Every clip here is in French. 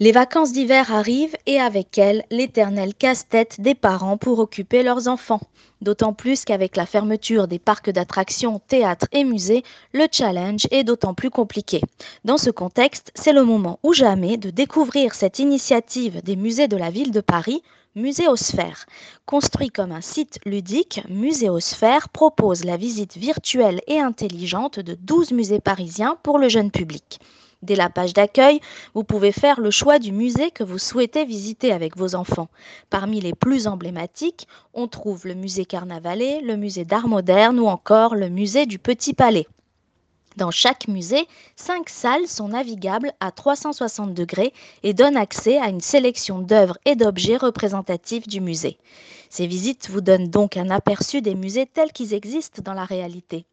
Les vacances d'hiver arrivent et avec elles l'éternel casse-tête des parents pour occuper leurs enfants. D'autant plus qu'avec la fermeture des parcs d'attractions, théâtres et musées, le challenge est d'autant plus compliqué. Dans ce contexte, c'est le moment ou jamais de découvrir cette initiative des musées de la ville de Paris, Muséosphère. Construit comme un site ludique, Muséosphère propose la visite virtuelle et intelligente de 12 musées parisiens pour le jeune public. Dès la page d'accueil, vous pouvez faire le choix du musée que vous souhaitez visiter avec vos enfants. Parmi les plus emblématiques, on trouve le musée Carnavalet, le musée d'art moderne ou encore le musée du Petit Palais. Dans chaque musée, cinq salles sont navigables à 360 degrés et donnent accès à une sélection d'œuvres et d'objets représentatifs du musée. Ces visites vous donnent donc un aperçu des musées tels qu'ils existent dans la réalité.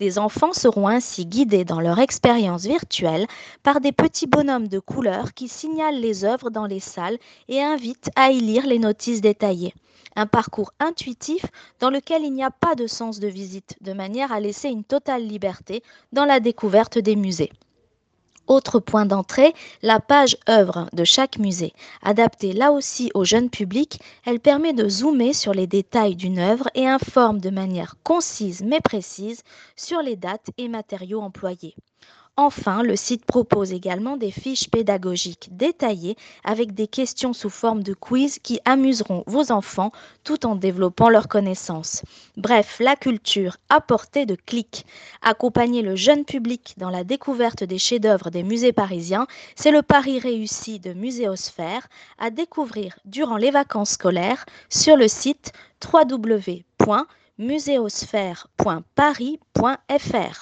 Les enfants seront ainsi guidés dans leur expérience virtuelle par des petits bonhommes de couleur qui signalent les œuvres dans les salles et invitent à y lire les notices détaillées. Un parcours intuitif dans lequel il n'y a pas de sens de visite, de manière à laisser une totale liberté dans la découverte des musées. Autre point d'entrée, la page œuvre de chaque musée. Adaptée là aussi au jeune public, elle permet de zoomer sur les détails d'une œuvre et informe de manière concise mais précise sur les dates et matériaux employés. Enfin, le site propose également des fiches pédagogiques détaillées avec des questions sous forme de quiz qui amuseront vos enfants tout en développant leurs connaissances. Bref, la culture à portée de clic. Accompagner le jeune public dans la découverte des chefs-d'œuvre des musées parisiens, c'est le pari réussi de Muséosphère à découvrir durant les vacances scolaires sur le site www.muséosphère.paris.fr.